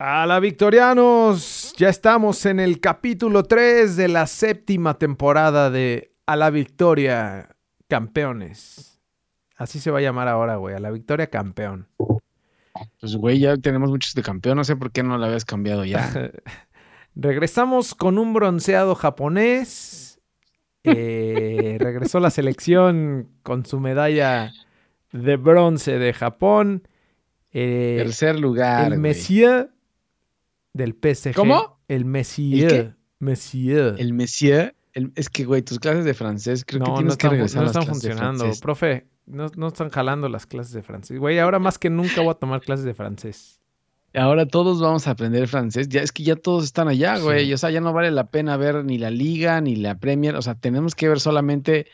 A la Victorianos, ya estamos en el capítulo 3 de la séptima temporada de A la Victoria Campeones. Así se va a llamar ahora, güey, A la Victoria Campeón. Pues, güey, ya tenemos muchos de campeón, no sé por qué no lo habías cambiado ya. Regresamos con un bronceado japonés. Eh, regresó la selección con su medalla de bronce de Japón. Eh, Tercer lugar. El Messier del PSG. ¿Cómo? El Messier. ¿El Messier. El Messier. es que, güey, tus clases de francés creo que tienes no que regresar No están funcionando. Profe, no, no están jalando las clases de francés. Güey, ahora más que nunca voy a tomar clases de francés. Ahora todos vamos a aprender francés. Ya es que ya todos están allá, güey. O sea, ya no vale la pena ver ni la Liga ni la Premier. O sea, tenemos que ver solamente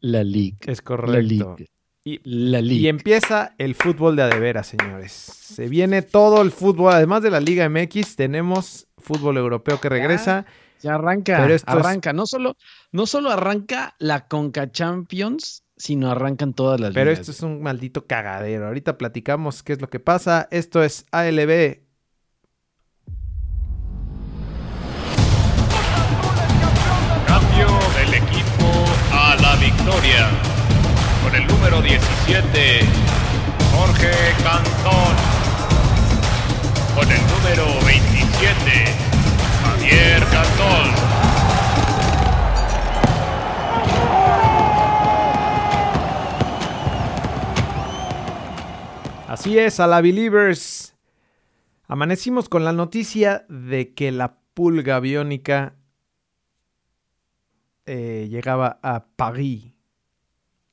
la Liga. Es correcto. Y, la Liga. y empieza el fútbol de adevera, señores. Se viene todo el fútbol. Además de la Liga MX, tenemos fútbol europeo que regresa. Ya, arranca. Pero arranca. No, solo, no solo arranca la Conca Champions, sino arrancan todas las Pero esto es un maldito cagadero. Ahorita platicamos qué es lo que pasa. Esto es ALB. Cambio del equipo a la victoria. Con el número 17, Jorge Cantón. Con el número 27, Javier Cantón. Así es, a la Believers. Amanecimos con la noticia de que la pulga biónica eh, llegaba a París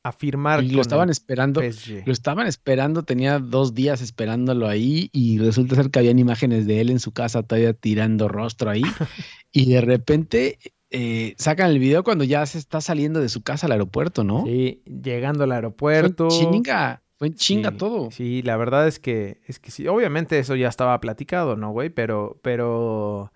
a firmar. Y lo estaban esperando. Lo estaban esperando, tenía dos días esperándolo ahí y resulta ser que habían imágenes de él en su casa todavía tirando rostro ahí. y de repente eh, sacan el video cuando ya se está saliendo de su casa al aeropuerto, ¿no? Sí, llegando al aeropuerto. Chinga. Fue chinga todo. Sí, la verdad es que, es que sí. Obviamente eso ya estaba platicado, ¿no, güey? Pero, pero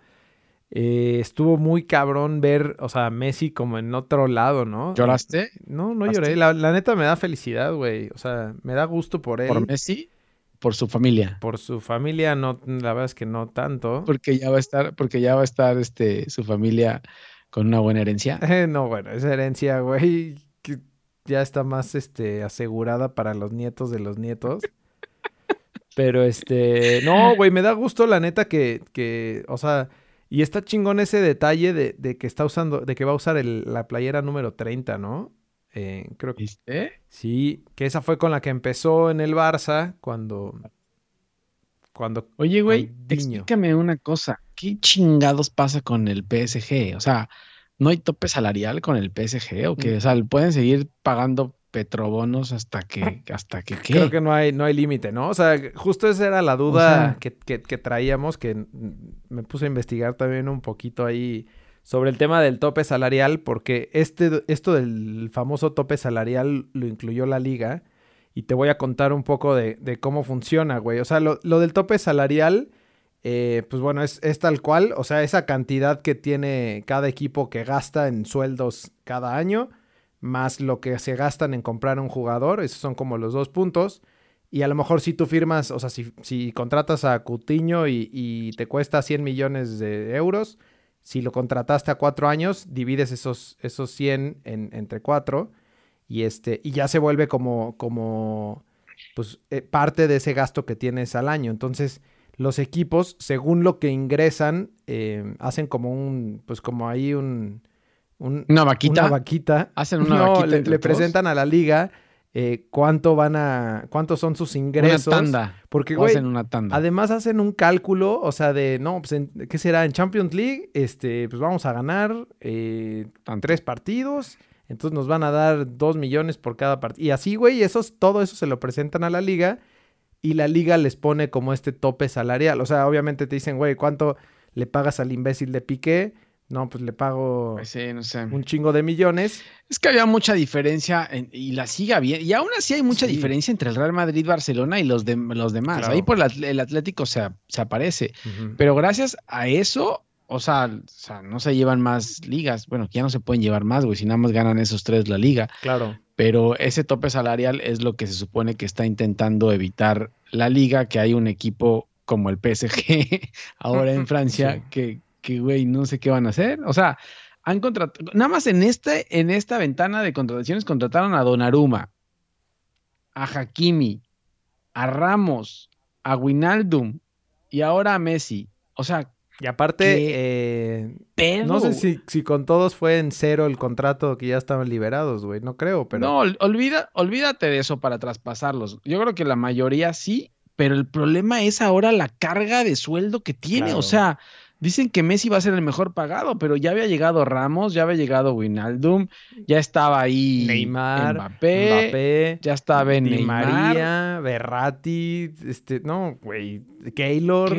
eh, estuvo muy cabrón ver, o sea, Messi como en otro lado, ¿no? ¿Lloraste? No, no lloré. La, neta me da felicidad, güey. O sea, me da gusto por él. ¿Por Messi? Por su familia. Por su familia, no, la verdad es que no tanto. Porque ya va a estar, porque ya va a estar este, su familia con una buena herencia. no, bueno, esa herencia, güey ya está más este, asegurada para los nietos de los nietos. Pero este, no, güey, me da gusto la neta que, que, o sea, y está chingón ese detalle de, de que está usando, de que va a usar el, la playera número 30, ¿no? Eh, creo que. ¿Viste? Sí, que esa fue con la que empezó en el Barça cuando. Cuando. Oye, güey, explícame una cosa. ¿Qué chingados pasa con el PSG? O sea, ¿No hay tope salarial con el PSG o que, mm. o sea, pueden seguir pagando petrobonos hasta que, hasta que ¿qué? Creo que no hay, no hay límite, ¿no? O sea, justo esa era la duda que, traíamos, que me puse a investigar también un poquito ahí sobre el tema del tope salarial, porque este, esto del famoso tope salarial lo incluyó la liga, y te voy a contar un poco de, de cómo funciona, güey. O sea, lo, lo del tope salarial eh, pues bueno, es, tal cual, o sea, esa cantidad que tiene cada equipo que gasta en sueldos cada año, más lo que se gastan en comprar un jugador, esos son como los dos puntos. Y a lo mejor si tú firmas, o sea, si, contratas a Cutiño y, te cuesta 100 millones de euros, si lo contrataste a cuatro años, divides esos, esos 100 entre cuatro y, este, y ya se vuelve como, como pues, eh, parte de ese gasto que tienes al año. Entonces, los equipos, según lo que ingresan, eh, hacen como un, pues como ahí un, una vaquita. Una vaquita. Hacen una vaquita. Le, le presentan a la liga eh, cuánto van a, cuántos son sus ingresos. Una tanda. Porque, güey, una tanda. además hacen un cálculo, o sea, de, no, pues, ¿qué será? En Champions League, este, pues vamos a ganar eh, tres partidos, entonces nos van a dar dos millones por cada partido. Y así, güey, esos, todo eso se lo presentan a la liga y la liga les pone como este tope salarial. O sea, obviamente te dicen, güey, ¿cuánto le pagas al imbécil de Piqué? No, pues le pago pues no sé. un chingo de millones. Es que había mucha diferencia y la siga bien. Y aún así hay mucha diferencia entre el Real Madrid, Barcelona y los, de, los demás. Ahí por el, Atlético se, se aparece. Pero gracias a eso, o sea, o sea, no se llevan más ligas. Bueno, ya no se pueden llevar más, güey, si nada más ganan esos tres la liga. Claro pero ese tope salarial es lo que se supone que está intentando evitar la liga, que hay un equipo como el PSG ahora en Francia, que, que, güey, no sé qué van a hacer. O sea, han contratado, nada más en, este, en esta ventana de contrataciones contrataron a Donnarumma, a Hakimi, a Ramos, a Winaldum y ahora a Messi. O sea, y aparte, eh, no sé si, si, con todos fue en cero el contrato que ya estaban liberados, güey. No creo, pero. No, olvida, olvídate de eso para traspasarlos. Yo creo que la mayoría sí, pero el problema es ahora la carga de sueldo que tiene. O sea, dicen que Messi va a ser el mejor pagado, pero ya había llegado Ramos, ya había llegado Winaldum, ya estaba ahí Neymar, Mbappé, ya estaba en Neymar, María, Berratti, este, no, güey, Keylor.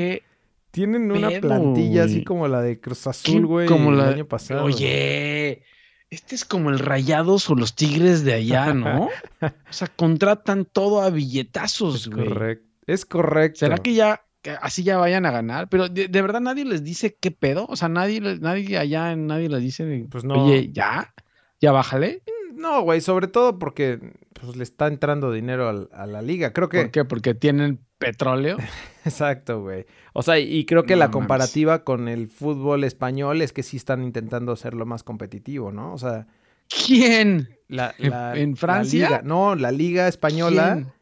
Tienen una plantilla así como la de Cruz Azul, güey, como el año pasado. Oye, este es como el Rayados o los Tigres de allá, ¿no? o sea, contratan todo a billetazos, güey. Correcto. Es correcto. ¿Será que ya así ya vayan a ganar? Pero de, verdad nadie les dice qué pedo. O sea, nadie, nadie allá, nadie les dice, pues no. Oye, ya, ya bájale. No, güey, sobre todo porque pues, le está entrando dinero a, la liga. Creo que. ¿Por qué? Porque tienen petróleo. Exacto, güey. O sea, y creo que la comparativa con el fútbol español es que sí están intentando hacerlo más competitivo, ¿no? O sea. ¿Quién? La, ¿En Francia? no, la Liga Española.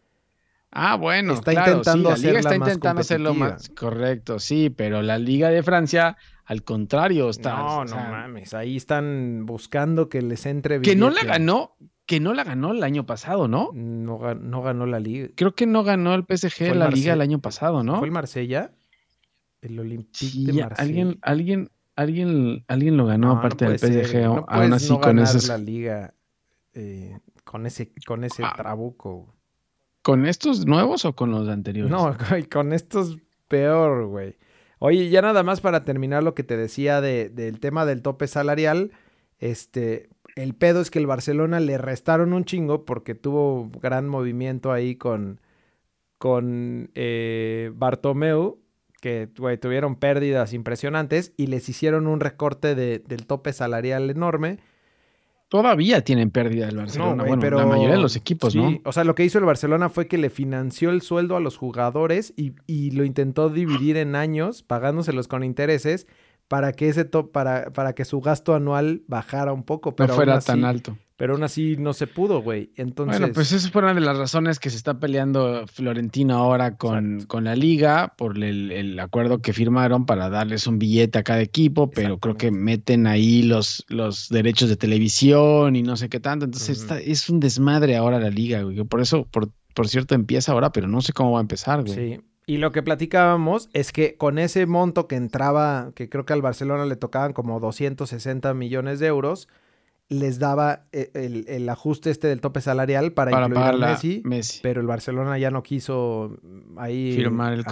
Ah, bueno, está intentando sí, la Liga está intentando hacerlo más correcto, sí, pero la Liga de Francia, al contrario, está. No, no mames, ahí están buscando que les entre bien. Que no la ganó, que no la ganó el año pasado, ¿no? No, ganó la liga. Creo que no ganó el PSG la liga el año pasado, ¿no? ¿Fue el Marsella? El Olympique de Marsella. Alguien, alguien, alguien, alguien lo ganó aparte del PSG. aún así con ese. la liga eh, con ese, con ese ah. trabuco. ¿Con estos nuevos o con los anteriores? No, con estos peor, güey. Oye, ya nada más para terminar lo que te decía de, del tema del tope salarial, este, el pedo es que el Barcelona le restaron un chingo porque tuvo gran movimiento ahí con, con eh, Bartomeu, que tuvieron pérdidas impresionantes y les hicieron un recorte del tope salarial enorme. Todavía tienen pérdida el Barcelona, pero la mayoría de los equipos, ¿no? O sea, lo que hizo el Barcelona fue que le financió el sueldo a los jugadores y, y lo intentó dividir en años, pagándoselos con intereses para que ese top, para, para que su gasto anual bajara un poco. Pero no fuera tan alto. Pero aún así no se pudo, güey. Entonces... Bueno, pues esa fue una de las razones que se está peleando Florentino ahora con, con la liga por el, acuerdo que firmaron para darles un billete a cada equipo, pero creo que meten ahí los, los derechos de televisión y no sé qué tanto. Entonces es un desmadre ahora la liga, güey. Por eso, por, por cierto, empieza ahora, pero no sé cómo va a empezar, güey. Sí. Y lo que platicábamos es que con ese monto que entraba, que creo que al Barcelona le tocaban como 260 millones de euros, les daba eh, el, ajuste este del tope salarial para, incluir a Messi, pero el Barcelona ya no quiso mm, ahí firmar el,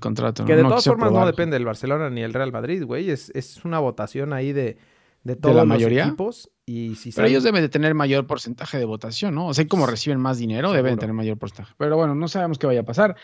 contrato. Que de todas formas no depende del Barcelona ni el Real Madrid, güey. Es, es una votación ahí de, de todos la mayoría? los equipos. Y si pero ellos deben de tener mayor porcentaje de votación, ¿no? O sea, como reciben más dinero, deben tener mayor porcentaje. Pero bueno, no sabemos qué vaya a pasar.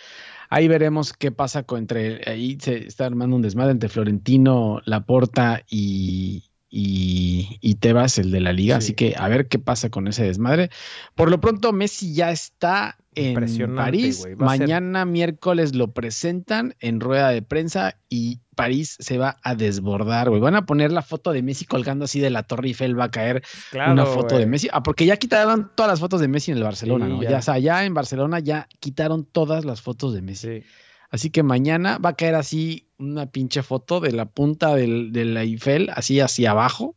Ahí veremos qué pasa con entre. Ahí se está armando un desmadre entre Florentino, Laporta y, y, y Tebas, el de la liga. Así que a ver qué pasa con ese desmadre. Por lo pronto, Messi ya está en París. Mañana miércoles lo presentan en rueda de prensa y París se va a desbordar, güey. Van a poner la foto de Messi colgando así de la Torre Eiffel, va a caer una foto de Messi. Ah, porque ya quitaron todas las fotos de Messi en el Barcelona, ¿no? Ya. o sea, ya en Barcelona ya quitaron todas las fotos de Messi. Así que mañana va a caer así una pinche foto de la punta del, de la Eiffel, así hacia abajo,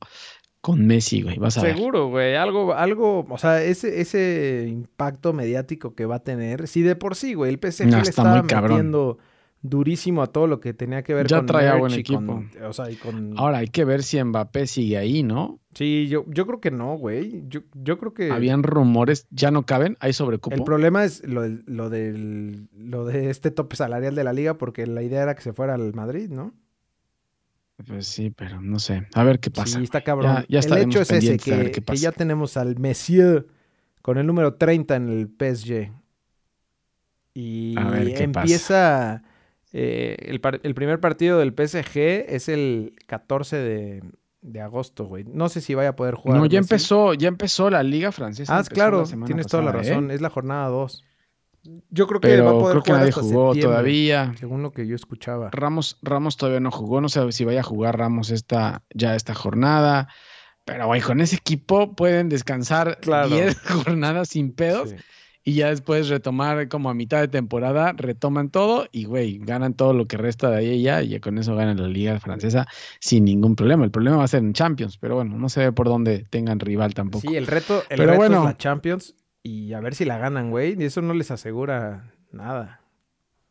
con Messi, güey. Vas a Seguro, güey. Algo, algo, o sea, ese, ese impacto mediático que va a tener, sí de por sí, güey. El PSG le está metiendo durísimo a todo lo que tenía que ver ya con traía buen equipo. o sea, y con... Ahora hay que ver si Mbappé sigue ahí, ¿no? Sí, yo, yo creo que no, güey. Yo, yo creo que. Habían rumores, ya no caben, hay sobrecupo. El problema es lo, lo, del, lo de este tope salarial de la liga, porque la idea era que se fuera al Madrid, ¿no? Pues sí, pero no sé. A ver qué pasa. Sí, está cabrón. Ya, el hecho es ese, que, ya tenemos al Messier con el número 30 en el PSG. Y empieza... Eh, el, el, primer partido del PSG es el 14 de, agosto, güey. No sé si vaya a poder jugar. No, ya empezó, ya empezó la Liga Francesa. Ah, claro, tienes toda la razón. ¿eh? Es la jornada 2. Yo creo que va a poder creo que nadie jugó todavía. Según lo que yo escuchaba. Ramos, Ramos todavía no jugó. No sé si vaya a jugar Ramos esta, ya esta jornada. Pero, güey, con ese equipo pueden descansar 10 jornadas sin pedos. Y ya después retomar como a mitad de temporada, retoman todo y, güey, ganan todo lo que resta de ahí y ya. Y con eso ganan la Liga Francesa sin ningún problema. El problema va a ser en Champions, pero bueno, no se ve por dónde tengan rival tampoco. Sí, el reto, el reto es la Champions y a ver si la ganan, güey. Y eso no les asegura nada.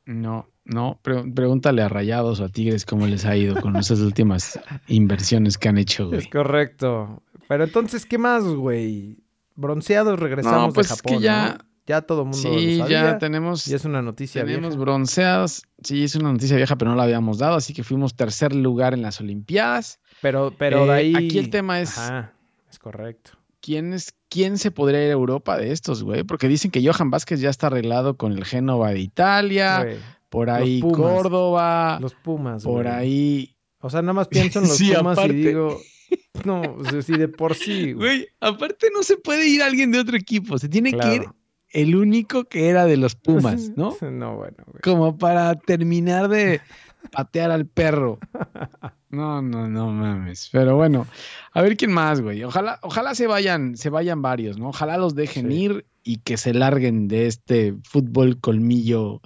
No, no. pregúntale a Rayados o a Tigres cómo les ha ido con esas últimas inversiones que han hecho, güey. Es correcto. Pero entonces, ¿qué más, güey? Bronceados regresamos no, pues de Japón. Es que ya, ya todo el mundo sí, ya tenemos. Y es una noticia tenemos bronceados. Sí, es una noticia vieja, pero no la habíamos dado. Así que fuimos tercer lugar en las Olimpiadas. Pero, pero de eh, ahí. Aquí el tema es. Ajá, es correcto. ¿quién, es, ¿quién se podría ir a Europa de estos, güey? Porque dicen que Johan Vázquez ya está arreglado con el Génova de Italia, por ahí Córdoba, los Pumas, por ahí. O sea, nada más pienso en los Pumas y digo, no, si de por sí. Güey, aparte no se puede ir alguien de otro equipo, se tiene que ir el único que era de los Pumas, ¿no? no, bueno. Güey. Como para terminar de patear al perro. No, no, no mames. Pero bueno, a ver quién más, güey. Ojalá, ojalá se vayan, se vayan varios, ¿no? Ojalá los dejen ir y que se larguen de este fútbol colmillo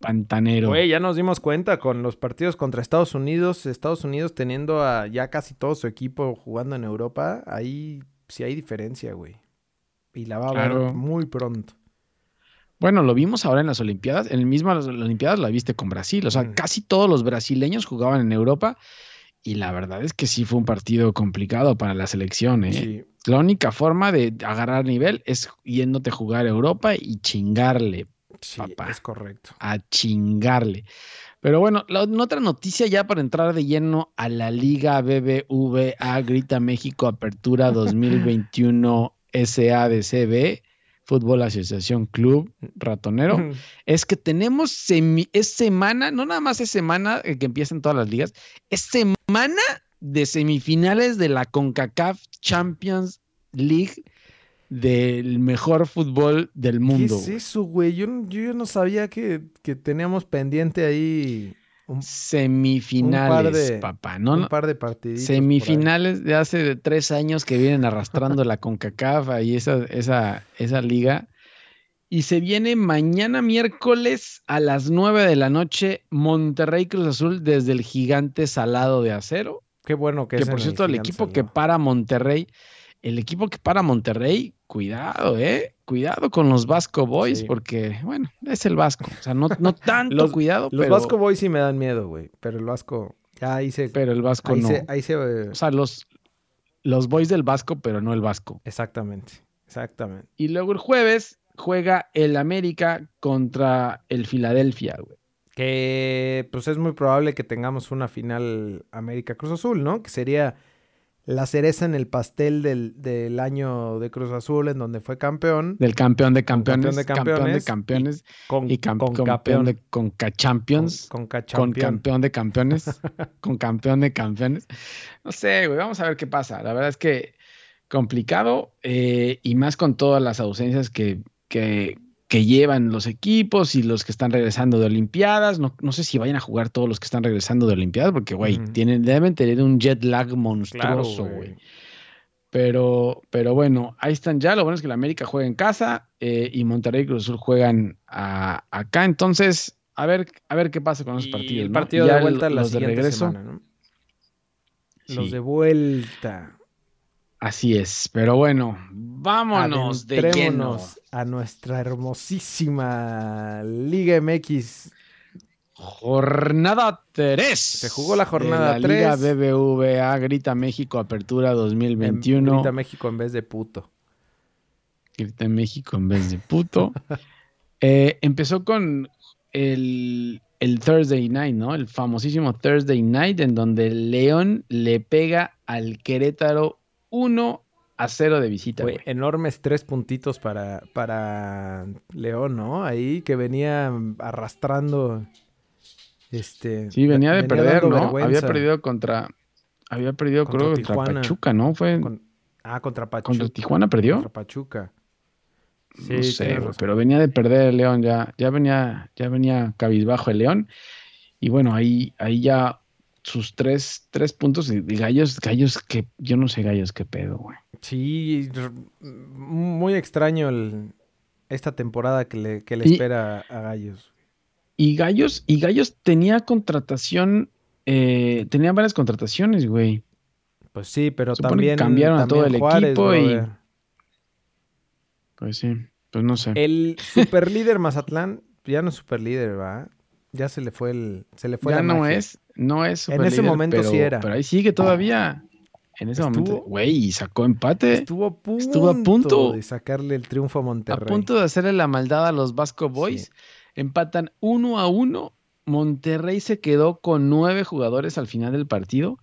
pantanero. Güey, ya nos dimos cuenta con los partidos contra Estados Unidos, Estados Unidos teniendo a ya casi todo su equipo jugando en Europa, ahí sí hay diferencia, güey. Y la va a ver muy pronto. Bueno, lo vimos ahora en las Olimpiadas. En el mismo las Olimpiadas la viste con Brasil. O sea, mm. casi todos los brasileños jugaban en Europa. Y la verdad es que sí fue un partido complicado para la selección. ¿eh? La única forma de agarrar nivel es yéndote a jugar a Europa y chingarle, sí, Es correcto. A chingarle. Pero bueno, la, otra noticia ya para entrar de lleno a la Liga BBVA Grita México Apertura 2021 SADCB Fútbol Asociación Club Ratonero, es que tenemos es semana, no nada más es semana que empiezan todas las ligas, es semana de semifinales de la CONCACAF Champions League del mejor fútbol del mundo. ¿Qué es eso, güey? Yo, yo no sabía que, que teníamos pendiente ahí semifinales, papá, ¿no? Un par de partidos. Semifinales de hace tres años que vienen arrastrando la CONCACAF y esa, esa, esa liga. Y se viene mañana miércoles a las nueve de la noche Monterrey Cruz Azul desde el gigante salado de acero. Qué bueno que, que por cierto, el, equipo que para Monterrey, el equipo que para Monterrey, cuidado, ¿eh? cuidado con los Vasco Boys, porque, bueno, es el Vasco. O sea, no, no tanto cuidado, Los Vasco Boys sí me dan miedo, güey. Pero el Vasco, ya ahí se. Pero el Vasco ahí no. Se, ahí se. O sea, los, los Boys del Vasco, pero no el Vasco. Exactamente, exactamente. Y luego el jueves juega el América contra el Filadelfia, güey. Que, pues es muy probable que tengamos una final América Cruz Azul, ¿no? Que sería la cereza en el pastel del, año de Cruz Azul, en donde fue campeón. Del campeón de campeones. Campeón de campeones. de campeones. Y, con, campeón de Conca Champions. Con, con, campeón de campeones. con campeón de campeones. No sé, güey, vamos a ver qué pasa. La verdad es que complicado eh, y más con todas las ausencias que, que, que llevan los equipos y los que están regresando de Olimpiadas. No, no, sé si vayan a jugar todos los que están regresando de Olimpiadas, porque, güey, tienen, deben tener un jet lag monstruoso, güey. pero, pero bueno, ahí están ya. Lo bueno es que la América juega en casa eh, y Monterrey y Cruz Azul juegan acá. Entonces, a ver, a ver qué pasa con esos partidos. El partido de vuelta los de regreso. Los de vuelta. Así es, pero bueno, vámonos de lleno. a nuestra hermosísima Liga MX. Jornada 3. Se jugó la jornada de la 3. Liga BBVA Grita México Apertura 2021. Grita México en vez de puto. Grita México en vez de puto. Eh, empezó con el, el Thursday Night, ¿no? El famosísimo Thursday Night en donde León le pega al Querétaro 1 a 0 de visita. enormes tres puntitos para, para León, ¿no? Ahí que venía arrastrando. Este, sí, venía de perder, ¿no? Había perdido contra. Había perdido, contra creo, contra Pachuca, ¿no? Fue. ah, contra Pachuca. ¿Contra Tijuana perdió? Contra Pachuca. no sé, pero venía de perder el León, ya, ya venía, ya venía cabizbajo el León. Y bueno, ahí, ahí ya sus tres, tres puntos de, gallos, gallos que yo no sé gallos qué pedo, güey. Sí, muy extraño esta temporada que le, que le espera a Gallos. Y Gallos, y Gallos tenía contratación, eh, tenía varias contrataciones, güey. Pues sí, pero también cambiaron a todo el equipo y. Pues sí, pues no sé. El superlíder Mazatlán, ya no es superlíder, ¿va? Ya se le fue el. Se le fue ya no es, no es En ese momento sí era. Pero ahí sigue todavía. En ese momento, güey, sacó empate. Estuvo a punto. Estuvo a punto de sacarle el triunfo a Monterrey. A punto de hacerle la maldad a los Vasco Boys. Empatan uno a uno. Monterrey se quedó con nueve jugadores al final del partido.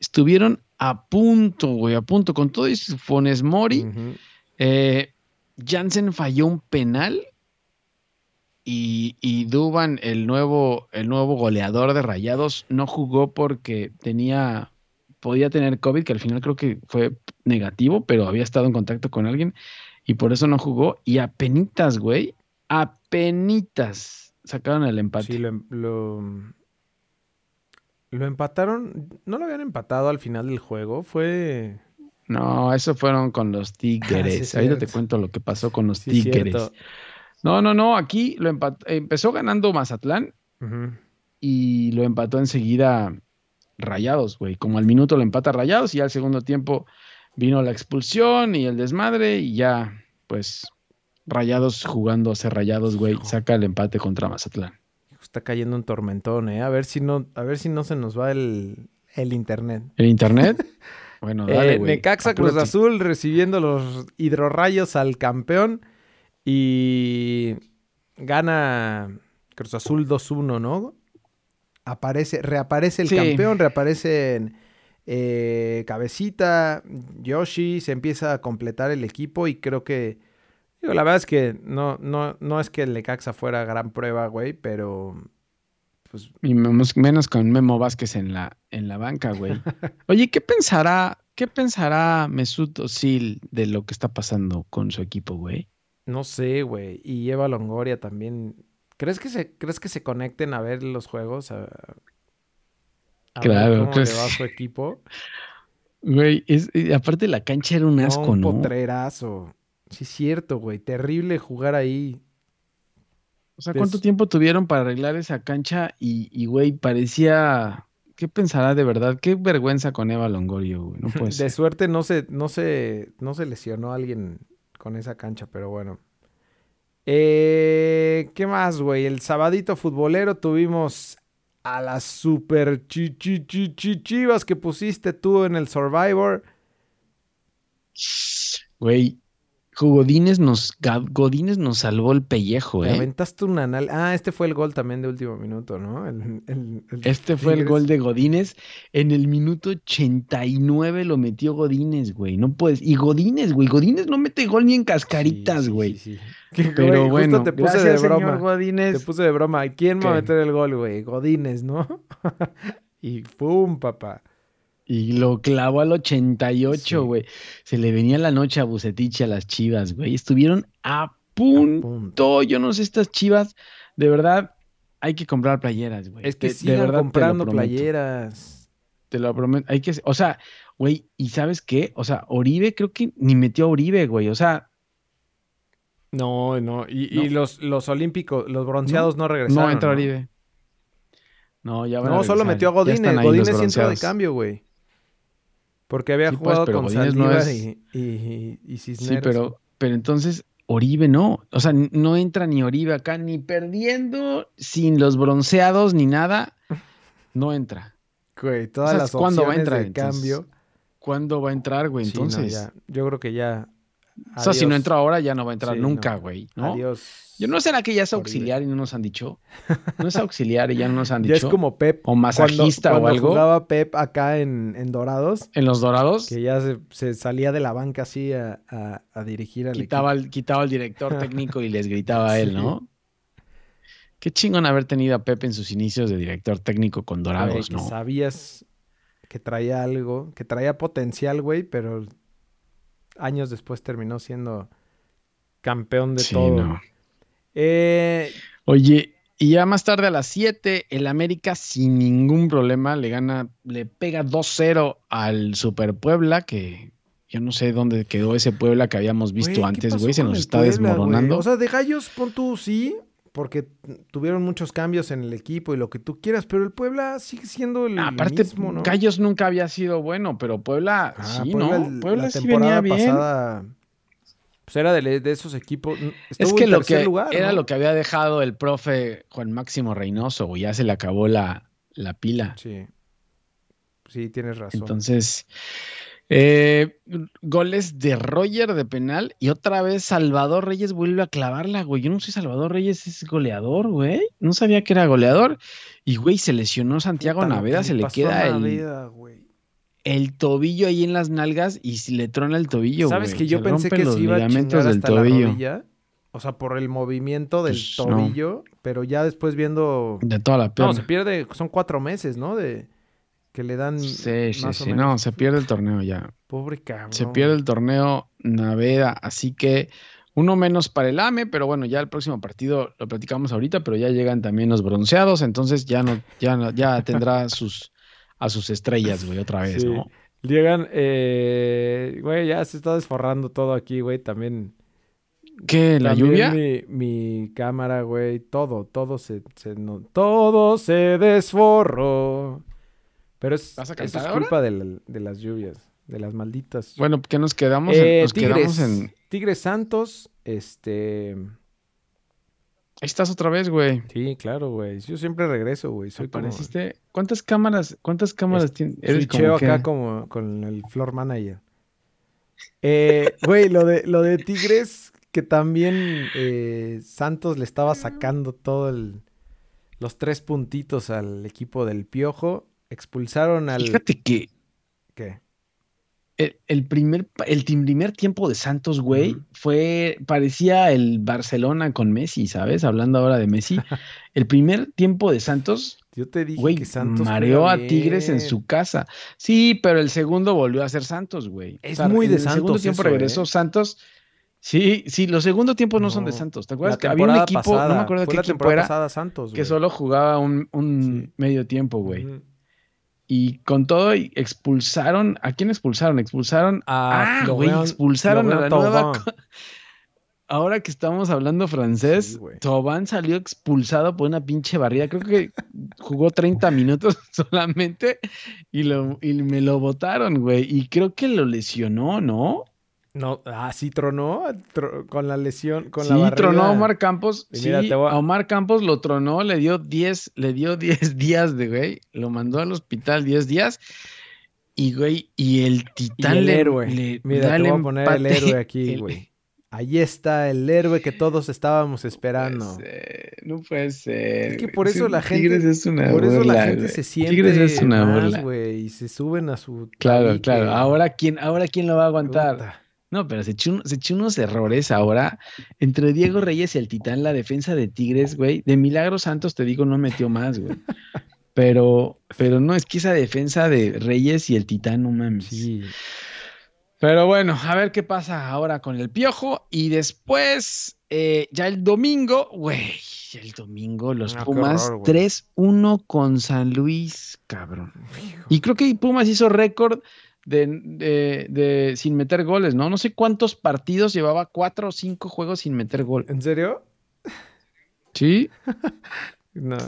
Estuvieron a punto, güey, a punto. Con todo eso, Fones Mori. Eh, Jansen falló un penal. Y, y, Duban, el nuevo, el nuevo goleador de Rayados, no jugó porque tenía podía tener COVID, que al final creo que fue negativo, pero había estado en contacto con alguien y por eso no jugó. Y a penitas, güey, a penitas sacaron el empate. Sí, lo, lo, empataron. No lo habían empatado al final del juego, fue. No, eso fueron con los Tigres. Ahí te cuento lo que pasó con los Tigres. No, no, no. Aquí lo empezó ganando Mazatlán y lo empató enseguida Rayados, güey. Como al minuto lo empata Rayados y al segundo tiempo vino la expulsión y el desmadre y ya, pues, Rayados jugando a ser Rayados, güey, saca el empate contra Mazatlán. Está cayendo un tormentón, ¿eh? A ver si no, a ver si no se nos va el, internet. ¿El internet? bueno, dale, eh. Necaxa Cruz Azul recibiendo los hidrorrayos al campeón y gana Cruz Azul 2-1, ¿no? aparece, reaparece el campeón, reaparece eh, Cabecita, Yoshi, se empieza a completar el equipo y creo que, digo, la verdad es que no, no, no es que el Lecaxa fuera gran prueba, güey, pero... Pues... Y menos con Memo Vázquez en la, en la banca, güey. Oye, ¿qué pensará, qué pensará Mesut Özil de lo que está pasando con su equipo, güey? No sé, güey. Y Eva Longoria también ¿Crees que se, ¿crees que se conecten a ver los juegos? A, claro, cómo le va a su equipo. Güey, es, aparte la cancha era un asco, ¿no? Un potrerazo. Sí, es cierto, güey. Terrible jugar ahí. O sea, ¿cuánto tiempo tuvieron para arreglar esa cancha? Y, güey, parecía. ¿Qué pensará de verdad? Qué vergüenza con Eva Longorio, güey. No puede De suerte no se, no se, no se lesionó a alguien con esa cancha, pero bueno. Eh, ¿Qué más, güey? El sabadito futbolero tuvimos a las super chivas que pusiste tú en el Survivor. Güey, Godínez nos, Godínez nos salvó el pellejo, ¿eh? aventaste un anal. Ah, este fue el gol también de último minuto, ¿no? este fue el gol de Godínez. En el minuto 89 lo metió Godínez, güey. No puedes. Y Godínez, güey. Godínez no mete gol ni en cascaritas, güey. Sí, Pero bueno, te puse de broma. Godínez. Te puse de broma. ¿Quién va a meter el gol, güey? Godínez, ¿no? y ¡pum, papá! Y lo clavó al 88, güey. Se le venía la noche a Bucetich a las chivas, güey. Estuvieron a punto. Yo no sé, estas chivas, de verdad, hay que comprar playeras, güey. Es que de, verdad comprando playeras. Te lo prometo. Hay que, o sea, güey, ¿y sabes qué? O sea, Oribe creo que ni metió a Oribe, güey. O sea. No, no. Y, los, los olímpicos, los bronceados no, regresaron. No entra Oribe. No, ya No, solo metió a Godínez. Godínez entró de cambio, güey. Porque había pues, jugado con Saldívar y, Cisneros. Sí, pero, pero entonces Oribe no. O sea, no entra ni Oribe acá, ni perdiendo, sin los bronceados, ni nada. No entra. Güey, todas las ¿cuándo va a entrar, de cambio. ¿Cuándo va a entrar, güey? Entonces. Yo creo que ya o sea, si no entra ahora, ya no va a entrar nunca, güey. Adiós. Yo no sé que ya es auxiliar y no nos han dicho. No es auxiliar y ya no nos han dicho. Ya es como Pep. O masajista o algo. jugaba Pep acá en, Dorados. En los Dorados. Que ya se, salía de la banca así a, dirigir al quitaba equipo. quitaba al director técnico y les gritaba a él, ¿no? Qué chingón haber tenido a Pep en sus inicios de director técnico con Dorados, ¿no? sabías que traía algo, que traía potencial, güey, pero años después terminó siendo campeón de todo. Eh, Oye, y ya más tarde a las 7, el América sin ningún problema le gana, le pega 2-0 al Super Puebla, que yo no sé dónde quedó ese Puebla que habíamos visto antes, güey, se nos está desmoronando. O sea, de gallos, pon tú sí, porque tuvieron muchos cambios en el equipo y lo que tú quieras, pero el Puebla sigue siendo el Aparte, mismo, ¿no? Gallos nunca había sido bueno, pero Puebla ah, sí, ¿no? Puebla sí venía bien. Pasada pues era de, esos equipos. es que lo que era lo que había dejado el profe Juan Máximo Reynoso, güey. Ya se le acabó la, la pila. Sí. Sí, tienes razón. Entonces, eh, goles de Roger de penal y otra vez Salvador Reyes vuelve a clavarla, güey. Yo no sé, Salvador Reyes es goleador, güey. No sabía que era goleador. Y, güey, se lesionó Santiago Naveda, se le queda el el tobillo ahí en las nalgas y si le trona el tobillo, ¿Sabes que yo pensé que se iba a chingar hasta la rodilla? O sea, por el movimiento del pues, tobillo, pero ya después viendo... De toda la pierna. No, se pierde, son cuatro meses, ¿no? De que le dan... Sí, sí, sí, no, se pierde el torneo ya. Pobre cabrón. Se pierde el torneo Naveda, así que uno menos para el AME, pero bueno, ya el próximo partido lo platicamos ahorita, pero ya llegan también los bronceados, entonces ya no, ya no, ya tendrá sus a sus estrellas, güey, otra vez, ¿no? Llegan, eh, güey, ya se está desforrando todo aquí, güey, también. ¿Qué? ¿La lluvia? Mi, mi cámara, güey, todo, todo se, se no, todo se desforró. Pero es, es culpa de, de, las lluvias, de las malditas. Bueno, que nos quedamos, en, eh, nos quedamos en... Tigres Santos, este... Ahí estás otra vez, güey. Sí, claro, güey. Yo siempre regreso, güey. Soy ¿Cuántas cámaras, cuántas cámaras tienes? Eres como acá como con el floor manager. Eh, güey, lo de, lo de Tigres, que también eh, Santos le estaba sacando todo el, los tres puntitos al equipo del Piojo. Expulsaron al. Fíjate que. ¿Qué? el, primer, el primer tiempo de Santos, güey, fue, parecía el Barcelona con Messi, ¿sabes? Hablando ahora de Messi. el primer tiempo de Santos, yo te dije güey, que Santos mareó a Tigres en su casa. Sí, pero el segundo volvió a ser Santos, güey. Es muy de Santos. El segundo tiempo regresó ¿eh? Santos. Sí, sí, los segundos tiempos no, son de Santos. ¿Te acuerdas que había un equipo, no me acuerdo qué equipo era, pasada, Santos, que solo jugaba un, medio tiempo, güey? Y con todo expulsaron, ¿a quién expulsaron? Expulsaron a ah, güey, expulsaron a la nueva Ahora que estamos hablando francés, Tobán salió expulsado por una pinche barrida. Creo que jugó 30 minutos solamente y, lo, y me lo votaron, güey. Y creo que lo lesionó, ¿no? No, ah, sí tronó con la lesión, con sí, la tronó a Omar Campos. sí, a... Omar Campos lo tronó, le dio 10, le dio 10 días de güey, lo mandó al hospital 10 días. Y güey, y el titán el héroe. Mira, te voy a poner el héroe aquí, güey. Ahí está el héroe que todos estábamos esperando. No puede ser. Es que por eso la gente. Es una por eso la gente se siente Tigres es una más, güey. Y se suben a su. Claro, claro. Ahora quién, ahora quién lo va a aguantar. No, pero se echó, unos errores ahora. Entre Diego Reyes y el Titán, la defensa de Tigres, güey. De Milagro Santos, te digo, no metió más, güey. Pero, pero no, es que esa defensa de Reyes y el Titán, no mames. Sí. Pero bueno, a ver qué pasa ahora con el Piojo. Y después, eh, ya el domingo, güey, el domingo los ah, Pumas 3-1 con San Luis, cabrón. Y creo que Pumas hizo récord de, de, sin meter goles, ¿no? No sé cuántos partidos llevaba, cuatro o cinco juegos sin meter gol. ¿En serio? Sí.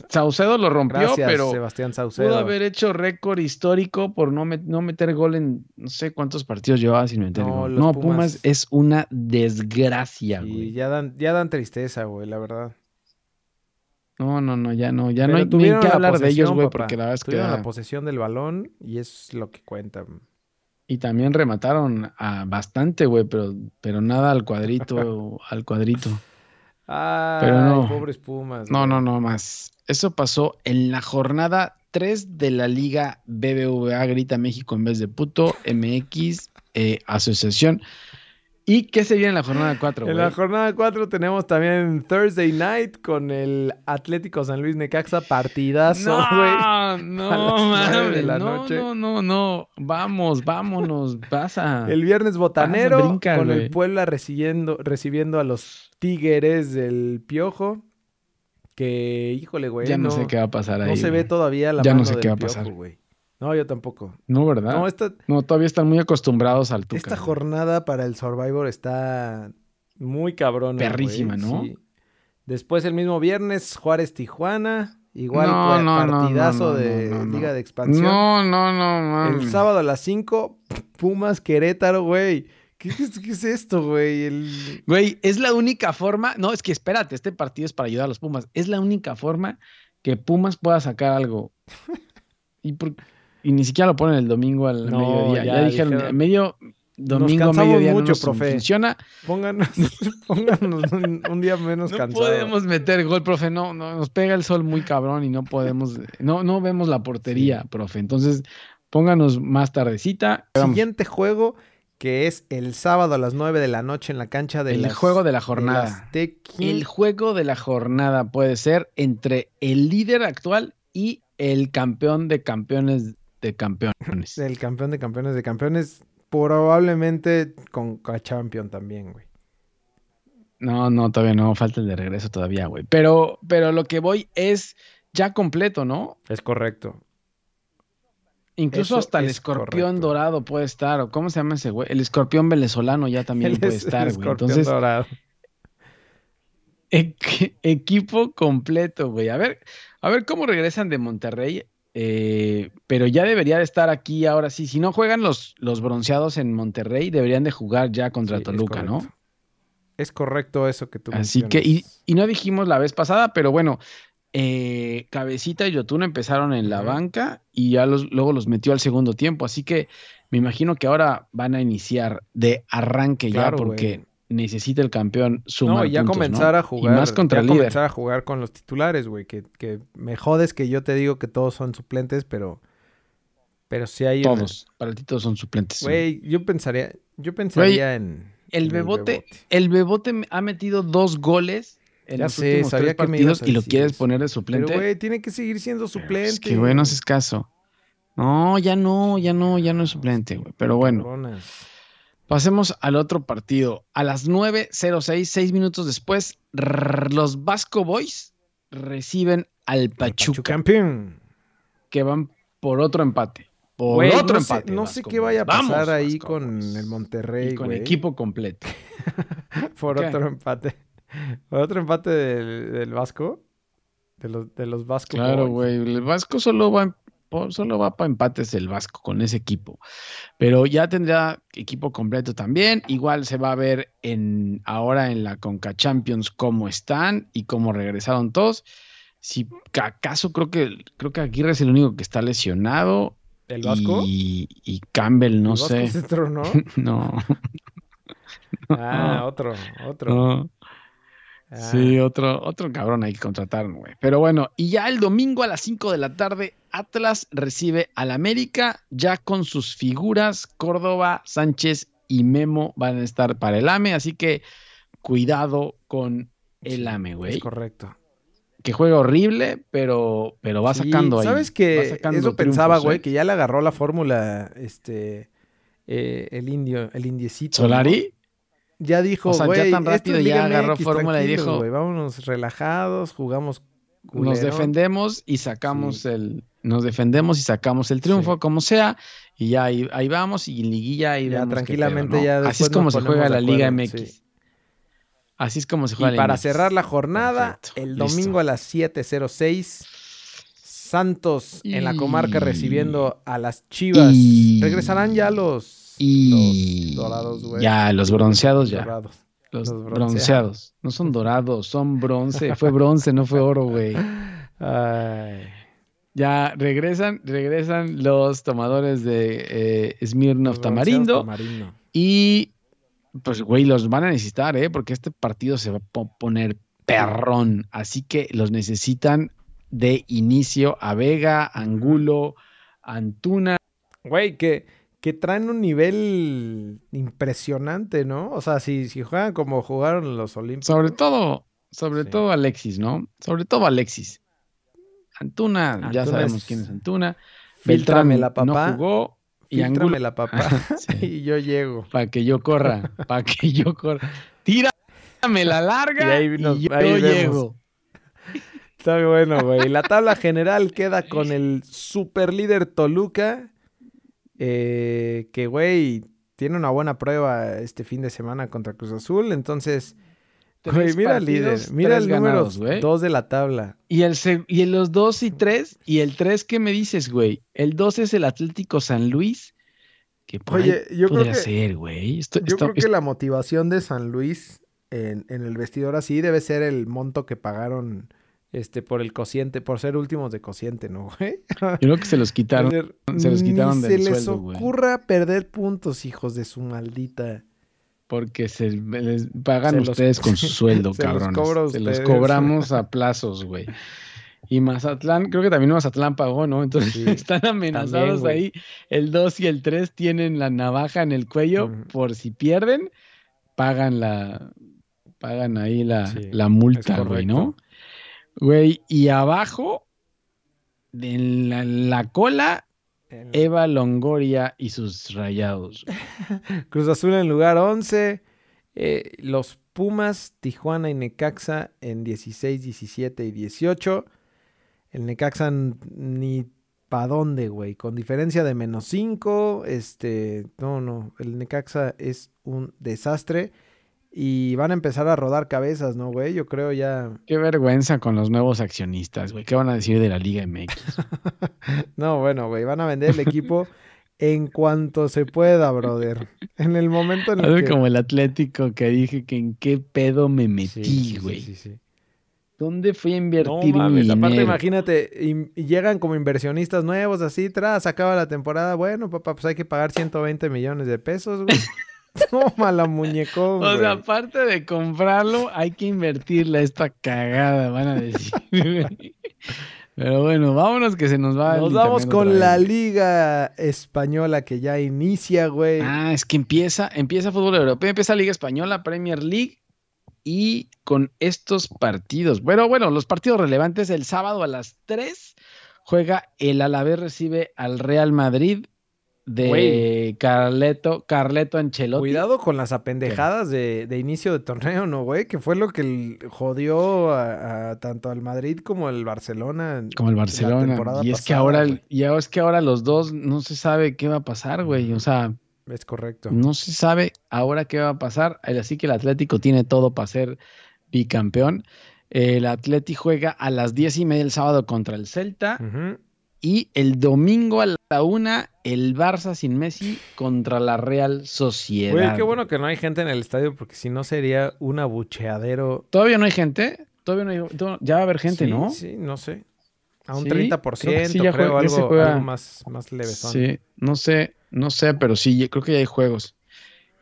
Saucedo lo rompió, pero Sebastián Saucedo. pudo haber hecho récord histórico por no, no, meter gol en no sé cuántos partidos llevaba sin meter gol. No, Pumas... es una desgracia, güey. Ya dan, ya dan tristeza, güey, la verdad. No, no, no, ya no, ya no hay que hablar de ellos, güey, porque la verdad es que. la posesión del balón y es lo que cuenta. Y también remataron a bastante, güey, pero, pero nada al cuadrito, al cuadrito. Ah, pero no, pobres Pumas. No, no, no más. Eso pasó en la jornada 3 de la Liga BBVA Grita México en vez de puto, MX, eh, Asociación. ¿Y qué se viene en la jornada 4? En la jornada 4 tenemos también Thursday Night con el Atlético San Luis Necaxa partidazo, güey. No, no, mames, no, no, no, no. Vamos, vámonos, pasa. El viernes botanero con el Puebla recibiendo, recibiendo a los Tigres del Piojo. Que, híjole, güey. Ya no, sé qué va a pasar ahí. No se ve todavía la ya no sé qué va a pasar. güey. No, yo tampoco. No, ¿verdad? No, todavía están muy acostumbrados al Tuca. Esta jornada para el Survivor está muy cabrón. Perrísima, ¿no? Sí. Después el mismo viernes, Juárez Tijuana. Igual partidazo de Liga de Expansión. No, no, no, El sábado a las 5, Pumas Querétaro, güey. ¿Qué, es esto, güey? Güey, es la única forma. No, es que espérate, este partido es para ayudar a los Pumas. Es la única forma que Pumas pueda sacar algo. ¿Y por y ni siquiera lo ponen el domingo al mediodía. Ya, dijeron, medio domingo, mediodía mucho, no profe. funciona. Pónganos, un, día menos no cansado. No podemos meter gol, profe. No, no, nos pega el sol muy cabrón y no podemos, no, no vemos la portería, profe. Entonces, pónganos más tardecita. Siguiente juego que es el sábado a las 9 de la noche en la cancha del El juego de la jornada. el juego de la jornada puede ser entre el líder actual y el campeón de campeones de campeones. El campeón de campeones de campeones, probablemente con Champion también, güey. No, no, todavía no, falta el de regreso todavía, güey. Pero, pero lo que voy es ya completo, ¿no? Es correcto. Incluso hasta el escorpión dorado puede estar, o cómo se llama ese güey, el escorpión venezolano ya también puede estar, güey. Entonces, dorado. equipo completo, güey. A ver, a ver cómo regresan de Monterrey. Eh, pero ya debería de estar aquí ahora sí. Si no juegan los, los bronceados en Monterrey, deberían de jugar ya contra Toluca, ¿no? Es correcto eso que tú Así que, y, no dijimos la vez pasada, pero bueno, eh, Cabecita y Yotun empezaron en la banca y ya los, luego los metió al segundo tiempo. Así que me imagino que ahora van a iniciar de arranque ya porque necesita el campeón sumar No, ya comenzar a jugar. más contra ya comenzar a jugar con los titulares, güey. Que, que, me jodes que yo te digo que todos son suplentes, pero. Pero si hay. Todos. Para ti todos son suplentes. Güey, yo pensaría. Yo pensaría en. El bebote, el bebote, ha metido dos goles en ya los sé, últimos sabía tres partidos y lo quieres poner de suplente. Pero, güey, tiene que seguir siendo suplente. Es que, güey, no haces caso. No, ya no, ya no, ya no es suplente, güey. Pero bueno. Pasemos al otro partido. A las 9.06, seis minutos después, los Vasco Boys reciben al Pachuca. Que van por otro empate. Por otro empate. no sé qué vaya a pasar ahí con el Monterrey. con equipo completo. por otro empate. Por otro empate del, Vasco. De los, de los Vasco Claro, güey. El Vasco solo va solo va para empates el Vasco con ese equipo. Pero ya tendrá equipo completo también. Igual se va a ver en ahora en la Conca Champions cómo están y cómo regresaron todos. Si acaso creo que creo que Aguirre es el único que está lesionado. ¿El Vasco? Y, Campbell, no sé. no? no. Ah, otro, otro. Sí, ah. otro, otro cabrón hay que contratar, güey. Pero bueno, y ya el domingo a las 5 de la tarde, Atlas recibe al América, ya con sus figuras, Córdoba, Sánchez y Memo van a estar para el AME, así que cuidado con el AME, güey. Es correcto. Que juega horrible, pero, pero va sacando ahí. ¿Sabes que Eso pensaba, güey, ¿eh? que ya le agarró la fórmula, este, eh, el indio, el indiecito. ¿Solari? Ya dijo, o sea, ya tan rápido ya agarró fórmula y dijo, vámonos relajados, jugamos nos defendemos y sacamos el nos defendemos y sacamos el triunfo como sea y ya ahí, vamos y liguilla ahí ya tranquilamente ya así es como se juega la Liga MX así es como se juega y para cerrar la jornada el domingo a las 7:06 Santos en la comarca recibiendo a las Chivas. Regresarán ya los y Ya, los bronceados ya. Los, bronceados. No son dorados, son bronce. Fue bronce, no fue oro, güey. Ya regresan, regresan los tomadores de eh, Smirnoff tamarindo, Y pues, güey, los van a necesitar, ¿eh? Porque este partido se va a poner perrón. Así que los necesitan de inicio a Vega, Angulo, Antuna. Güey, que que traen un nivel impresionante, ¿no? O sea, si, si juegan como jugaron los Olímpicos. Sobre todo, sobre todo Alexis, ¿no? Sobre todo Alexis. Antuna, ya sabemos quién es Antuna. Filtrame la papá. No jugó. Y Filtrame la papá. y yo llego. Para que yo corra. Para que yo corra. Tírame la larga y, yo llego. Está bueno, güey. La tabla general queda con el super líder Toluca eh, que, güey, tiene una buena prueba este fin de semana contra Cruz Azul. Entonces, güey, mira el líder. Mira el número 2 de la tabla. Y, el, y los 2 y 3. Y el 3, ¿qué me dices, güey? El 2 es el Atlético San Luis. Que Oye, yo creo que, ser, güey. yo creo que la motivación de San Luis en, en el vestidor así debe ser el monto que pagaron este, por el cociente, por ser últimos de cociente, ¿no, güey? Yo creo que se los quitaron. se los quitaron del se les ocurra perder puntos, hijos de su maldita. Porque se les pagan ustedes con su sueldo, cabrones. se los cobramos a plazos, güey. Y Mazatlán, creo que también Mazatlán pagó, ¿no? Entonces están amenazados ahí. El 2 y el 3 tienen la navaja en el cuello por si pierden, pagan la pagan ahí la, la multa, güey, ¿no? Güey, y abajo, en la, cola, Eva Longoria y sus rayados. Cruz Azul en lugar 11. Eh, los Pumas, Tijuana y Necaxa en 16, 17 y 18. El Necaxa ni pa' dónde, güey. Con diferencia de menos 5. Este, no, no. El Necaxa es un desastre. Y van a empezar a rodar cabezas, ¿no, güey? Yo creo ya. Qué vergüenza con los nuevos accionistas, güey. ¿Qué van a decir de la Liga MX? no, bueno, güey. Van a vender el equipo en cuanto se pueda, brother. En el momento en el que... como el Atlético que dije que en qué pedo me metí, güey. Sí, sí, sí, ¿Dónde fui a invertir no, mames, Aparte, imagínate, y, llegan como inversionistas nuevos así, tras, acaba la temporada. Bueno, papá, pues hay que pagar 120 millones de pesos, güey. Toma la muñecón. O sea, aparte de comprarlo, hay que invertirle a esta cagada, van a decir. Pero bueno, vámonos que se nos va. Nos vamos con la Liga Española que ya inicia, güey. Ah, es que empieza, empieza fútbol europeo, empieza Liga Española, Premier League y con estos partidos. Bueno, bueno, los partidos relevantes el sábado a las 3 juega el Alavés recibe al Real Madrid de Carleto, Carleto Ancelotti. Cuidado con las apendejadas de, inicio de torneo, ¿no, güey? Que fue lo que jodió a, tanto al Madrid como al Barcelona. Como el Barcelona. Y es que ahora, y es que ahora los dos no se sabe qué va a pasar, güey. O sea. Es correcto. No se sabe ahora qué va a pasar. Así que el Atlético tiene todo para ser bicampeón. El Atlético juega a las diez y media el sábado contra el Celta. Y el domingo a la una, el Barça sin Messi contra la Real Sociedad. Oye, qué bueno que no hay gente en el estadio, porque si no sería un abucheadero. ¿Todavía no hay gente? Todavía no hay. Ya va a haber gente, ¿no? Sí, no sé. A un 30%, creo, algo, más, más levesón. Sí, no sé, no sé, pero sí, creo que ya hay juegos.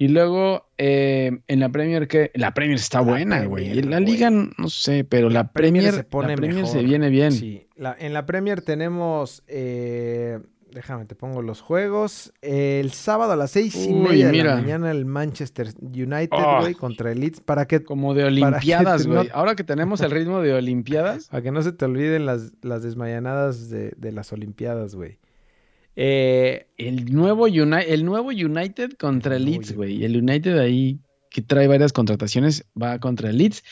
Y luego eh, en la Premier, que la Premier está buena, güey. En la Liga, no sé, pero la, Premier, se pone la se viene bien. Sí, en la Premier tenemos, eh, déjame, te pongo los juegos. el sábado a las seis y media de la mañana el Manchester United, ah. güey, contra el Leeds. Para que, Como de Olimpiadas, güey. Ahora que tenemos el ritmo de Olimpiadas. Para que no se te olviden las, las desmayanadas de, de las Olimpiadas, güey. Eh, el, nuevo el nuevo United contra el Leeds, güey. El United ahí que trae varias contrataciones va contra el Leeds.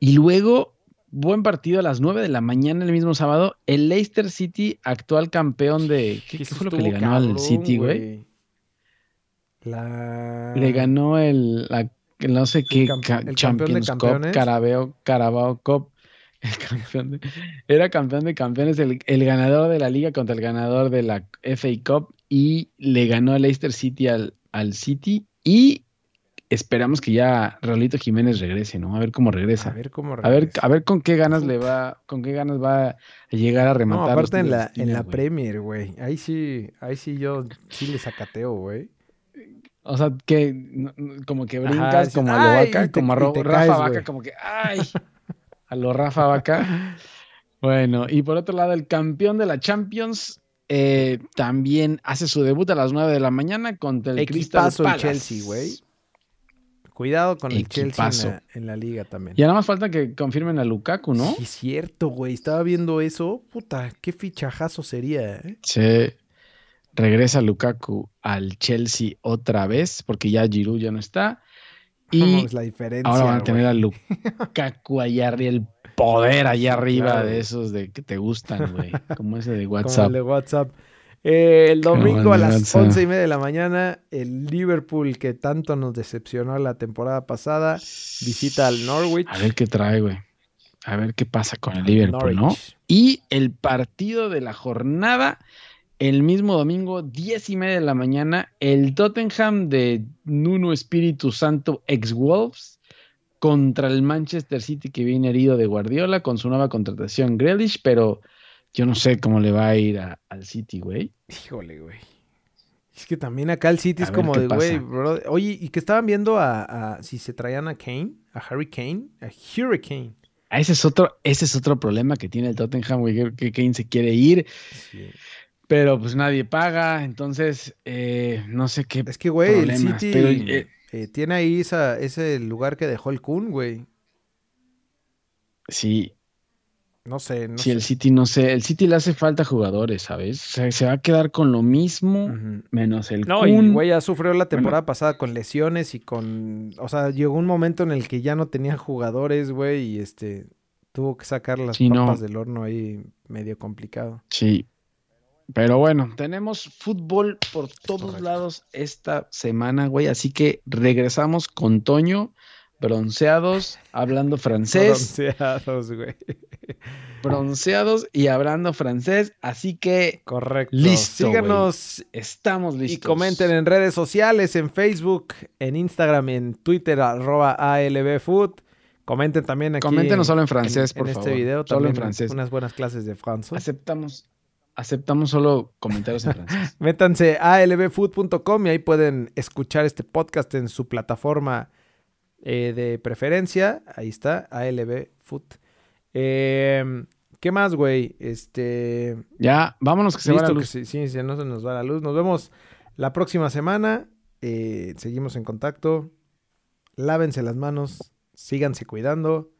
Y luego, buen partido a las 9 de la mañana el mismo sábado. El Leicester City, actual campeón de. ¿Qué, fue lo que le ganó al City, güey? Le ganó el. no sé qué. Champions Cup, Carabao, Carabao Cup. campeón era campeón de campeones, el, ganador de la liga contra el ganador de la FA Cup y le ganó al Leicester City al, al City y esperamos que ya Raulito Jiménez regrese, ¿no? A ver cómo regresa. A ver cómo A ver, a ver con qué ganas le va, con qué ganas va a llegar a rematar. No, aparte en la, en la Premier, güey. Ahí sí, ahí sí yo sí le sacateo, güey. O sea, que como que brincas como a lo vaca, como a Rafa Vaca, como que ¡ay! a lo Rafa Vaca. Bueno, y por otro lado, el campeón de la Champions, eh, también hace su debut a las 9 de la mañana contra el Crystal Palace. el Chelsea, güey. Cuidado con el Chelsea en la, liga también. Ya nada más falta que confirmen a Lukaku, ¿no? Sí, es cierto, güey. Estaba viendo eso. Puta, qué fichajazo sería, ¿eh? Sí. Regresa Lukaku al Chelsea otra vez, porque ya Giroud ya no está. Y la diferencia, ahora van a tener a Lukaku allá arriba, el poder allá arriba de esos de que te gustan, güey. Como ese de WhatsApp. Como el de WhatsApp. Eh, el domingo a las once y media de la mañana, el Liverpool que tanto nos decepcionó la temporada pasada, visita al Norwich. A ver qué trae, güey. A ver qué pasa con el Liverpool, ¿no? Y el partido de la jornada, el mismo domingo, diez y media de la mañana, el Tottenham de Nuno Espíritu Santo ex Wolves contra el Manchester City que viene herido de Guardiola con su nueva contratación Grealish, pero yo no sé cómo le va a ir al City, güey. Híjole, güey. Es que también acá el City es como de, güey, Oye, y que estaban viendo a, si se traían a Kane, a Harry Kane, a Hurricane. Ah, ese es otro, ese es otro problema que tiene el Tottenham, güey, que Kane se quiere ir. Pero pues nadie paga, entonces eh, no sé qué. Es que, güey, el City eh, eh, tiene ahí ese lugar que dejó el Kun, güey. Sí, no sé, no Si el City, no sé, el City le hace falta jugadores, ¿sabes? O sea, se va a quedar con lo mismo, menos el No, y güey ya sufrió la temporada pasada con lesiones y con... O sea, llegó un momento en el que ya no tenía jugadores, güey, y este... Tuvo que sacar las papas del horno ahí medio complicado. Sí. Pero bueno, tenemos fútbol por todos lados esta semana, güey. Así que regresamos con Toño bronceados, hablando francés. Bronceados, güey. Bronceados y hablando francés. Así que. Correcto. Listo. Síganos. Estamos listos. Y comenten en redes sociales, en Facebook, en Instagram, en Twitter, arroba ALBFood. Comenten también aquí. Comenten no solo en francés, por en favor. este video. Solo en francés. Unas buenas clases de francés. Aceptamos. Aceptamos solo comentarios en francés. Métanse a albfood.com y ahí pueden escuchar este podcast en su plataforma eh, de preferencia, ahí está, ALB Foot. Em, ¿Qué más, güey? Este. Ya, vámonos que se va la luz. Sí, sí, no se nos va la luz. Nos vemos la próxima semana. Eh, seguimos en contacto. Lávense las manos. Síganse cuidando.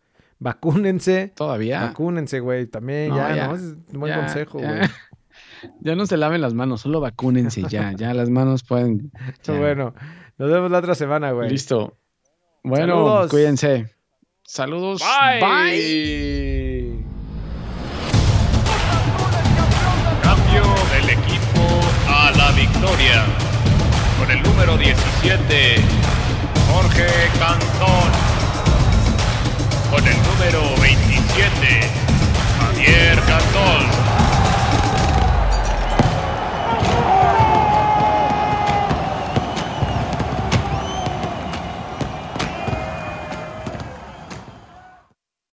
Vacúnense. Todavía. Vacúnense, güey. También, ya, ¿no? Es un buen consejo, güey. Ya no se laven las manos, solo vacúnense ya. Ya las manos pueden. Bueno, nos vemos la otra semana, güey. Listo. Bueno, cuídense. Saludos. Bye. Cambio del equipo a la victoria. Con el número 17, Jorge Cantón con el número 27, Javier Cantón.